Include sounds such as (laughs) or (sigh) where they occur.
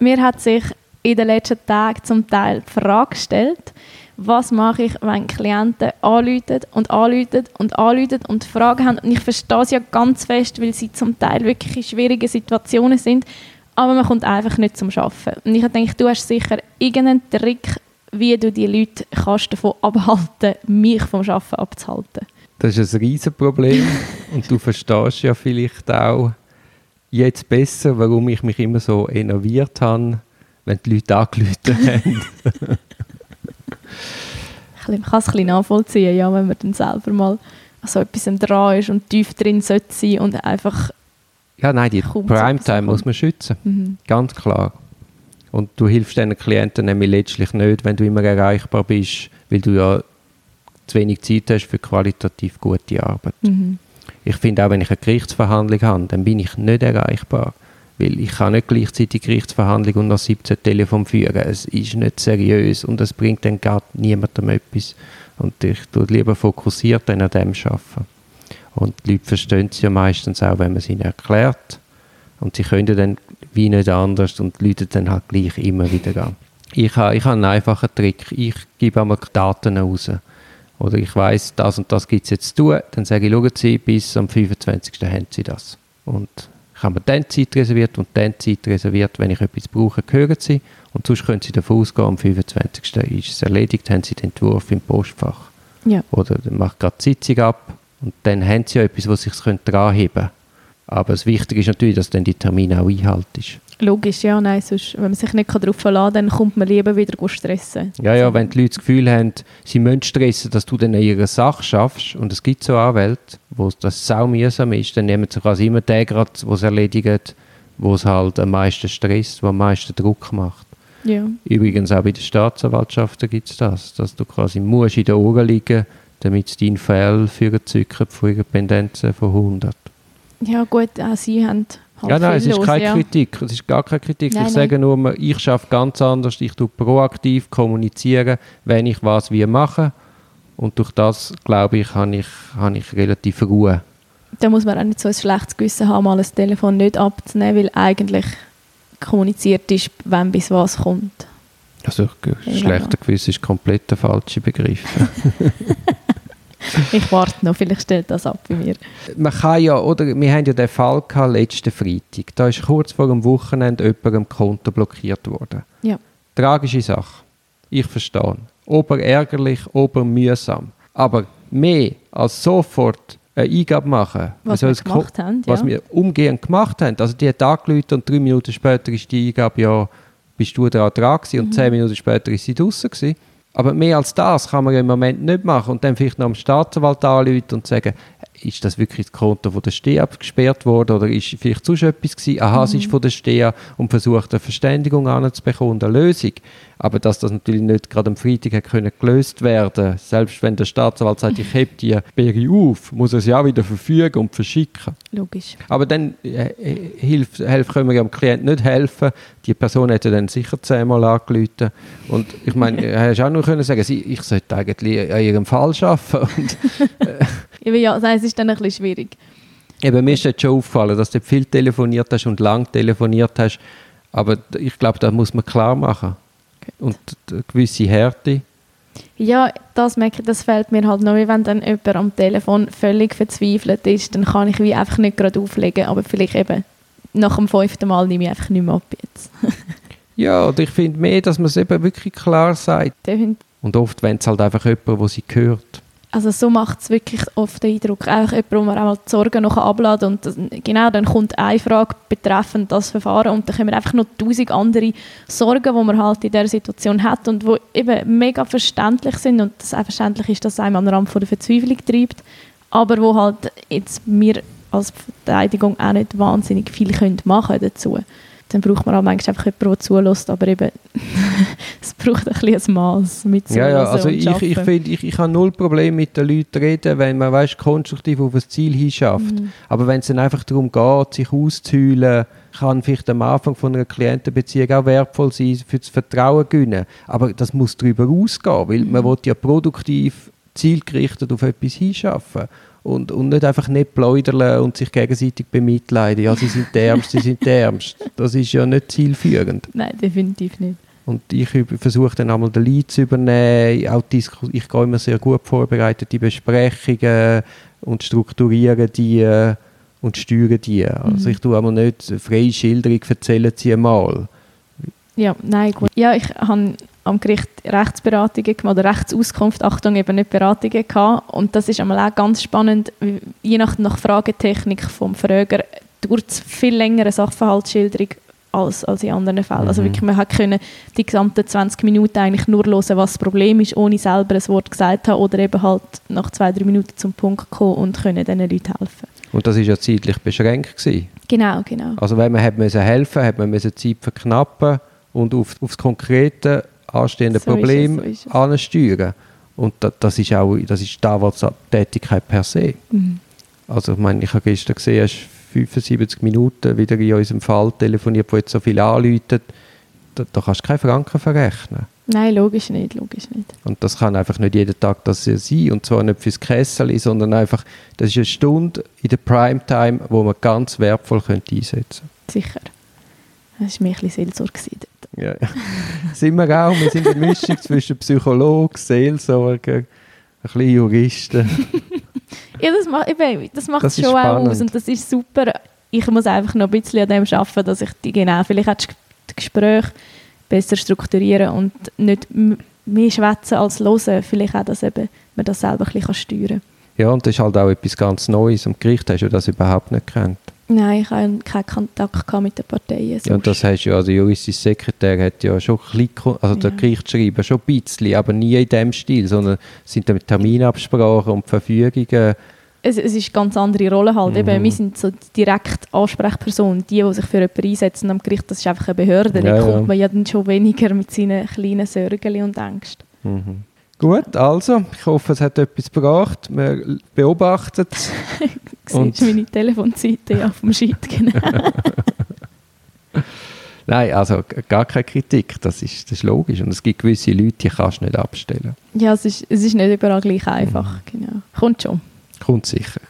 mir hat sich in den letzten Tagen zum Teil die Frage gestellt, was mache ich, wenn Klienten anrufen und anrufen und anrufen und Fragen haben. Und ich verstehe es ja ganz fest, weil sie zum Teil wirklich in schwierigen Situationen sind, aber man kommt einfach nicht zum Arbeiten. Und ich denke, du hast sicher irgendeinen Trick, wie du die Leute kannst davon abhalten mich vom Arbeiten abzuhalten. Das ist ein Riesenproblem und du verstehst ja vielleicht auch jetzt besser, warum ich mich immer so enerviert habe, wenn die Leute angerufen haben. (laughs) ich kann es ein bisschen nachvollziehen, ja, wenn man dann selber mal so etwas dran ist und tief drin sollte sein und einfach ja, nein, die Primetime muss man schützen. Mhm. Ganz klar. Und du hilfst deinen Klienten nämlich letztlich nicht, wenn du immer erreichbar bist, weil du ja zu wenig Zeit hast für qualitativ gute Arbeit. Mhm. Ich finde auch, wenn ich eine Gerichtsverhandlung habe, dann bin ich nicht erreichbar. Weil ich kann nicht gleichzeitig Gerichtsverhandlung und noch 17 Telefon führen. Es ist nicht seriös und es bringt dann gar niemandem etwas. Und ich tue lieber fokussiert an dem arbeiten. Und die Leute verstehen es ja meistens auch, wenn man es ihnen erklärt. Und sie können dann wie nicht anders und läuten dann halt gleich immer wieder an. Ich habe, ich habe einen einfachen Trick. Ich gebe einmal Daten raus. Oder ich weiß, das und das gibt es jetzt zu tun. Dann sage ich, schauen Sie, bis am 25. haben Sie das. Und ich habe mir dann Zeit reserviert und dann Zeit reserviert, wenn ich etwas brauche, hören Sie. Und sonst können Sie davon ausgehen, am 25. ist es erledigt, haben Sie den Entwurf im Postfach. Ja. Oder macht gerade die Sitzung ab und dann haben sie ja etwas, was sich dranheben können. Aber das Wichtige ist natürlich, dass dann die Termine auch einhalten ist. Logisch, ja, nein, sonst, wenn man sich nicht darauf verlassen kann, dann kommt man lieber wieder stressen. Ja, ja, wenn die Leute das Gefühl haben, sie müssen stressen, dass du dann in ihrer Sache schaffst, und es gibt so Anwälte, wo das sau mühsam ist, dann nehmen sie quasi immer den gerade, der es erledigt, wo es halt am meisten stresst, wo am meisten Druck macht. Ja. Übrigens auch bei den Staatsanwaltschaften gibt es das, dass du quasi musst in den Ohren liegen damit dein Fall für zücken von ihrer Pendenzen von 100. Ja gut, auch sie haben halt Ja, nein, es ist los, keine ja. Kritik, es ist gar keine Kritik. Nein, ich sage nur, ich schaffe ganz anders, ich tue proaktiv kommunizieren, wenn ich was wie mache und durch das, glaube ich, habe ich, habe ich relativ Ruhe. Da muss man auch nicht so ein schlechtes Gewissen haben, mal das Telefon nicht abzunehmen, weil eigentlich kommuniziert ist, wenn bis was kommt. Also schlechter Gewissen ist komplett der falsche Begriff. (laughs) ich warte noch, vielleicht stellt das ab bei mir. Man kann ja, oder wir haben ja den Fall gehabt, letzten Freitag. Da ist kurz vor dem Wochenende jemand Konto blockiert worden. Ja. Tragische Sache. Ich verstehe. Ober ärgerlich, ober mühsam. Aber mehr als sofort eine Eingabe machen. Was wir gemacht haben, Was ja. wir umgehend gemacht haben. Also die hat angerufen und drei Minuten später ist die Eingabe ja, bist du da dran gewesen, und mhm. zehn Minuten später ist sie draußen gewesen. Aber mehr als das kann man im Moment nicht machen und dann vielleicht noch am Staatsanwalt anrufen und sagen, ist das wirklich das Konto von der STEA gesperrt worden oder ist vielleicht sonst etwas gewesen? Aha, mhm. es ist von der STEA und versucht eine Verständigung anzubekommen, eine Lösung. Aber dass das natürlich nicht gerade am Freitag können gelöst werden selbst wenn der Staatsanwalt sagt, ich heb die Berge auf, muss er sie auch wieder verfügen und verschicken. Logisch. Aber dann äh, hilf, helf, können wir dem Klienten nicht helfen. Die Person hätte dann sicher zehnmal angerufen. Und ich meine, er hätte auch nur können sagen, ich sollte eigentlich an ihrem Fall arbeiten. (laughs) Und, äh, ja, das ist dann ein bisschen schwierig. Eben, mir ist jetzt schon aufgefallen, dass du viel telefoniert hast und lang telefoniert hast. Aber ich glaube, das muss man klar machen. Und eine gewisse Härte. Ja, das merke ich, das fällt mir halt noch, wenn dann jemand am Telefon völlig verzweifelt ist, dann kann ich wie einfach nicht gerade auflegen, aber vielleicht eben nach dem fünften Mal nehme ich einfach nicht mehr ab jetzt. (laughs) ja, oder ich finde mehr, dass man es eben wirklich klar sagt. Und oft wenn es halt einfach jemand, der sie hört. Also so macht es wirklich oft den Eindruck, einfach jemand, wo man einmal die Sorgen noch abladen und das, genau, dann kommt eine Frage betreffend das Verfahren und dann kommen einfach noch tausend andere Sorgen, die man halt in dieser Situation hat und die eben mega verständlich sind. Und das auch verständlich ist, dass es einem an den Rand von der Verzweiflung treibt, aber wo halt jetzt wir als Verteidigung auch nicht wahnsinnig viel können machen dazu. Dann braucht man auch manchmal einfach jemanden, der zulässt, aber eben, (laughs) es braucht ein bisschen ein Maß mit Ja, ja, also ich, ich finde, ich, ich habe null Problem mit den Leuten reden, wenn man, weißt, konstruktiv auf ein Ziel hinschafft. Mhm. Aber wenn es dann einfach darum geht, sich auszuheulen, kann vielleicht am Anfang von einer Klientenbeziehung auch wertvoll sein, für das Vertrauen gewinnen. Aber das muss darüber ausgehen, weil mhm. man will ja produktiv zielgerichtet auf etwas hinschaffen. und, und nicht einfach nicht pläudern und sich gegenseitig bemitleiden. Ja, sie sind der Ärmste, sie sind der Ärmste. Das ist ja nicht zielführend. Nein, definitiv nicht. Und ich versuche dann einmal den Lead zu übernehmen. Auch ich gehe immer sehr gut vorbereitet die Besprechungen und strukturiere die äh, und steuere die. Also mhm. ich tue einmal nicht freie Schilderung erzählen sie einmal. Ja, nein, gut. Ja, ich habe am Gericht Rechtsberatungen gemacht, oder Rechtsauskunft, Achtung, eben nicht Beratungen gehabt. Und das ist einmal auch ganz spannend, je nach, nach Fragetechnik vom Frager dauert es viel längere Sachverhaltsschilderung als, als in anderen Fällen. Also mhm. Also wirklich, man hat die gesamten 20 Minuten eigentlich nur hören, was das Problem ist, ohne selber ein Wort gesagt zu haben oder eben halt nach zwei, drei Minuten zum Punkt kommen und können diesen Leuten helfen. Und das war ja zeitlich beschränkt gewesen. Genau, genau. Also wenn man hat müssen helfen, hat man müssen Zeit verknappen und auf, auf das konkrete anstehende so Problem es, so ansteuern. Und da, das ist auch das ist Tätigkeit per se. Mhm. Also ich meine, ich habe gestern gesehen, hast 75 Minuten wieder in unserem Fall telefoniert, wo jetzt so viel anläutet, da, da kannst du keinen Franken verrechnen. Nein, logisch nicht, logisch nicht. Und das kann einfach nicht jeden Tag das sein. Und zwar nicht fürs Kessel, sondern einfach, das ist eine Stunde in der Primetime, wo man ganz wertvoll könnte einsetzen könnte. Sicher. Das war mir ein bisschen Seelsorge ja, ja. (laughs) sind wir auch. Wir sind eine Mischung zwischen Psychologen, Seelsorger, ein bisschen Juristen. (laughs) ja, das, macht, das macht das schon auch aus und das ist super. Ich muss einfach noch ein bisschen an dem arbeiten, dass ich die genau, vielleicht auch das Gespräch besser strukturieren und nicht mehr schwätzen als hören. Vielleicht auch, dass eben man das selber ein bisschen steuern kann. Ja, und das ist halt auch etwas ganz Neues. Am Gericht hast du das überhaupt nicht gekannt. Nein, ich hatte keinen Kontakt mit den Parteien. Ja, und das heißt ja, also der juristische Sekretär hat ja schon ein bisschen, also der ja. Gerichtsschreiber schon ein bisschen, aber nie in dem Stil, sondern sind dann mit Terminabsprachen und Verfügungen. Es, es ist eine ganz andere Rolle halt. Mhm. Eben, wir sind so direkt Ansprechpersonen, die, die sich für jemanden einsetzen am Gericht, das ist einfach eine Behörde. Ja, da kommt man ja dann schon weniger mit seinen kleinen Sorgen und Ängsten. Mhm. Gut, also, ich hoffe, es hat etwas gebracht. Wir beobachten es. (laughs) du siehst meine Telefonseite auf dem Sheet, genau. (laughs) Nein, also gar keine Kritik, das ist, das ist logisch. Und es gibt gewisse Leute, die kannst du nicht abstellen. Ja, es ist, es ist nicht überall gleich einfach, mhm. genau. Kommt schon. Kommt sicher.